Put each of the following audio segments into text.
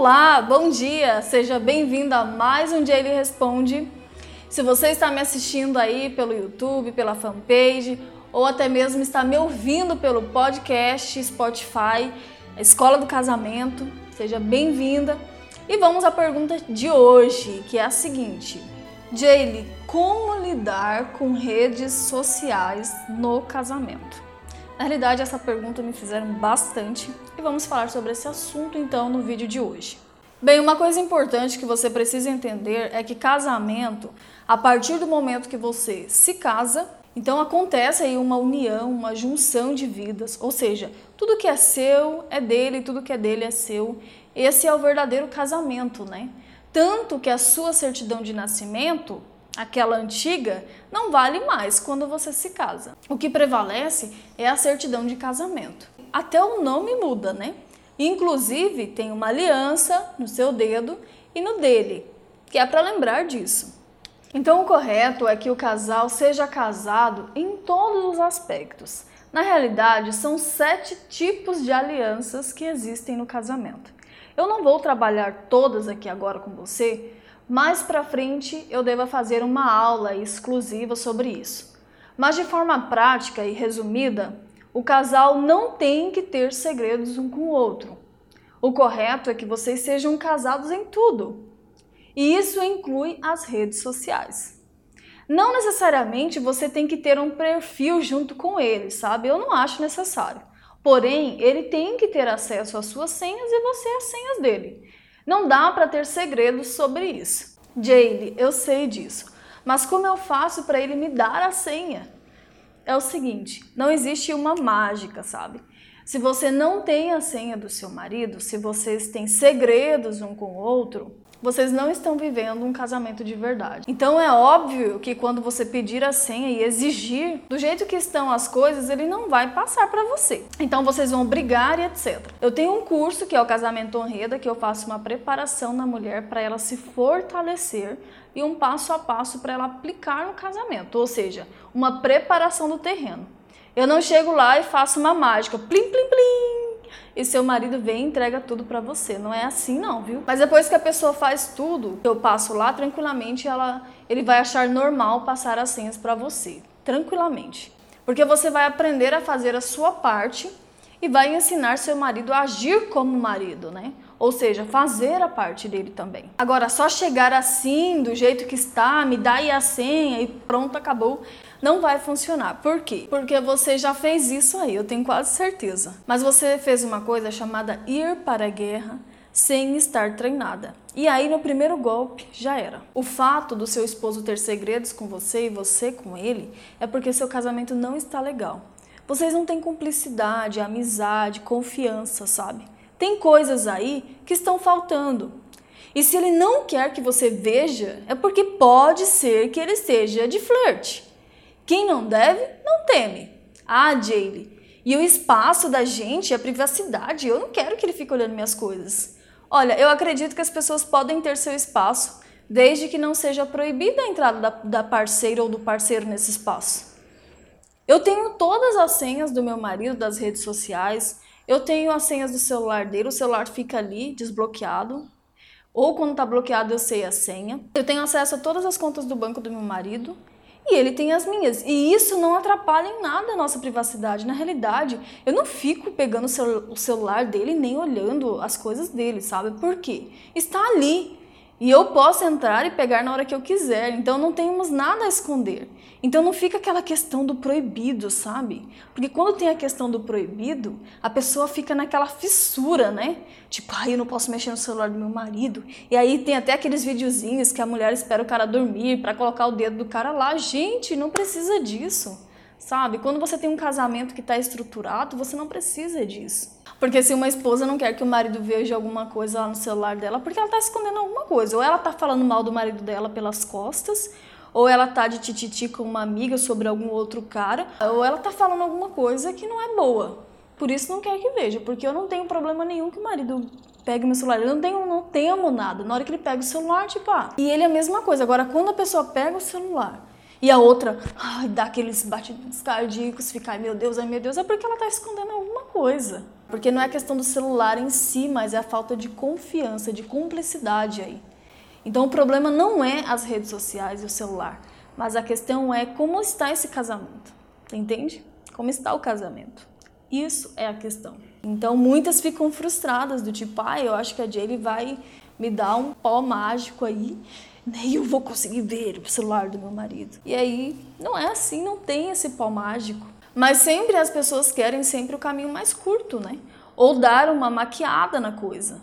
Olá, bom dia! Seja bem-vindo a mais um Dia Ele Responde. Se você está me assistindo aí pelo YouTube, pela fanpage, ou até mesmo está me ouvindo pelo podcast, Spotify, Escola do Casamento, seja bem-vinda. E vamos à pergunta de hoje, que é a seguinte: Jaylee, como lidar com redes sociais no casamento? Na realidade, essa pergunta me fizeram bastante e vamos falar sobre esse assunto então no vídeo de hoje. Bem, uma coisa importante que você precisa entender é que casamento, a partir do momento que você se casa, então acontece aí uma união, uma junção de vidas, ou seja, tudo que é seu é dele, tudo que é dele é seu. Esse é o verdadeiro casamento, né? Tanto que a sua certidão de nascimento aquela antiga, não vale mais quando você se casa. O que prevalece é a certidão de casamento. Até o nome muda, né? Inclusive, tem uma aliança no seu dedo e no dele, que é para lembrar disso. Então, o correto é que o casal seja casado em todos os aspectos. Na realidade, são sete tipos de alianças que existem no casamento. Eu não vou trabalhar todas aqui agora com você, mais para frente eu devo fazer uma aula exclusiva sobre isso. Mas de forma prática e resumida, o casal não tem que ter segredos um com o outro. O correto é que vocês sejam casados em tudo. E isso inclui as redes sociais. Não necessariamente você tem que ter um perfil junto com ele, sabe? Eu não acho necessário. Porém, ele tem que ter acesso às suas senhas e você às senhas dele. Não dá para ter segredos sobre isso. Jaylee, eu sei disso, mas como eu faço para ele me dar a senha? É o seguinte, não existe uma mágica, sabe? Se você não tem a senha do seu marido, se vocês têm segredos um com o outro, vocês não estão vivendo um casamento de verdade. Então é óbvio que quando você pedir a senha e exigir, do jeito que estão as coisas, ele não vai passar para você. Então vocês vão brigar e etc. Eu tenho um curso que é o Casamento Honreda, que eu faço uma preparação na mulher para ela se fortalecer e um passo a passo para ela aplicar no casamento, ou seja, uma preparação do terreno. Eu não chego lá e faço uma mágica, plim plim plim e seu marido vem e entrega tudo para você. Não é assim não, viu? Mas depois que a pessoa faz tudo, eu passo lá tranquilamente, ela, ele vai achar normal passar as senhas para você, tranquilamente. Porque você vai aprender a fazer a sua parte e vai ensinar seu marido a agir como marido, né? Ou seja, fazer a parte dele também. Agora, só chegar assim, do jeito que está, me dá aí a senha e pronto, acabou não vai funcionar. Por quê? Porque você já fez isso aí, eu tenho quase certeza. Mas você fez uma coisa chamada ir para a guerra sem estar treinada. E aí no primeiro golpe já era. O fato do seu esposo ter segredos com você e você com ele é porque seu casamento não está legal. Vocês não têm cumplicidade, amizade, confiança, sabe? Tem coisas aí que estão faltando. E se ele não quer que você veja, é porque pode ser que ele seja de flerte. Quem não deve, não teme. Ah, Jaylee, e o espaço da gente, a privacidade, eu não quero que ele fique olhando minhas coisas. Olha, eu acredito que as pessoas podem ter seu espaço, desde que não seja proibida a entrada da, da parceira ou do parceiro nesse espaço. Eu tenho todas as senhas do meu marido das redes sociais, eu tenho as senhas do celular dele, o celular fica ali desbloqueado, ou quando está bloqueado eu sei a senha. Eu tenho acesso a todas as contas do banco do meu marido e ele tem as minhas. E isso não atrapalha em nada a nossa privacidade. Na realidade, eu não fico pegando o celular dele nem olhando as coisas dele, sabe? Por quê? Está ali. E eu posso entrar e pegar na hora que eu quiser, então não temos nada a esconder. Então não fica aquela questão do proibido, sabe? Porque quando tem a questão do proibido, a pessoa fica naquela fissura, né? Tipo, ai, eu não posso mexer no celular do meu marido. E aí tem até aqueles videozinhos que a mulher espera o cara dormir para colocar o dedo do cara lá. Gente, não precisa disso, sabe? Quando você tem um casamento que está estruturado, você não precisa disso. Porque se uma esposa não quer que o marido veja alguma coisa lá no celular dela, porque ela está escondendo alguma coisa. Ou ela está falando mal do marido dela pelas costas, ou ela tá de tititi com uma amiga sobre algum outro cara, ou ela tá falando alguma coisa que não é boa. Por isso não quer que veja, porque eu não tenho problema nenhum que o marido pegue meu celular. Eu não tenho, não temo nada. Na hora que ele pega o celular, tipo, ah. E ele é a mesma coisa. Agora, quando a pessoa pega o celular e a outra ai, dá aqueles batimentos cardíacos, fica, ai meu Deus, ai meu Deus, é porque ela tá escondendo alguma coisa. Porque não é questão do celular em si, mas é a falta de confiança, de cumplicidade aí. Então o problema não é as redes sociais e o celular, mas a questão é como está esse casamento. Entende? Como está o casamento? Isso é a questão. Então muitas ficam frustradas do tipo, ah, eu acho que a Jaylee vai me dar um pó mágico aí, nem eu vou conseguir ver o celular do meu marido. E aí não é assim, não tem esse pó mágico. Mas sempre as pessoas querem sempre o caminho mais curto, né? Ou dar uma maquiada na coisa.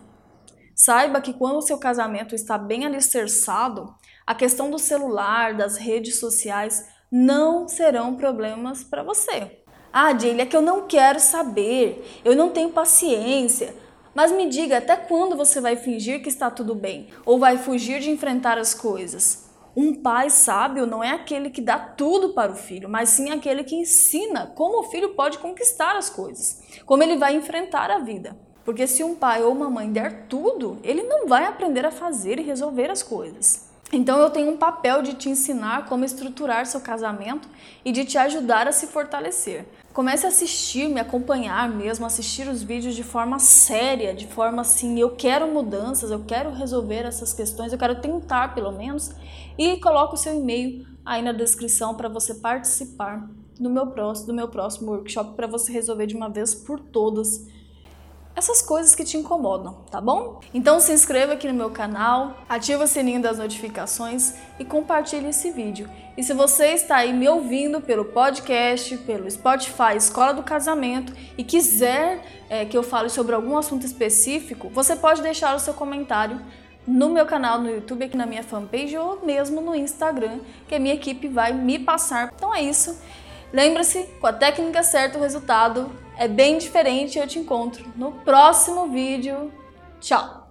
Saiba que quando o seu casamento está bem alicerçado, a questão do celular, das redes sociais não serão problemas para você. Ah, Jaylee, é que eu não quero saber, eu não tenho paciência. Mas me diga, até quando você vai fingir que está tudo bem? Ou vai fugir de enfrentar as coisas? Um pai sábio não é aquele que dá tudo para o filho, mas sim aquele que ensina como o filho pode conquistar as coisas, como ele vai enfrentar a vida. Porque se um pai ou uma mãe der tudo, ele não vai aprender a fazer e resolver as coisas. Então eu tenho um papel de te ensinar como estruturar seu casamento e de te ajudar a se fortalecer. Comece a assistir, me acompanhar mesmo, assistir os vídeos de forma séria, de forma assim, eu quero mudanças, eu quero resolver essas questões, eu quero tentar pelo menos, e coloque o seu e-mail aí na descrição para você participar do meu próximo, do meu próximo workshop para você resolver de uma vez por todas essas coisas que te incomodam, tá bom? Então se inscreva aqui no meu canal, ativa o sininho das notificações e compartilhe esse vídeo. E se você está aí me ouvindo pelo podcast, pelo Spotify Escola do Casamento e quiser é, que eu fale sobre algum assunto específico, você pode deixar o seu comentário no meu canal no YouTube, aqui na minha fanpage ou mesmo no Instagram, que a minha equipe vai me passar. Então é isso. Lembre-se, com a técnica certa o resultado é bem diferente. Eu te encontro no próximo vídeo. Tchau!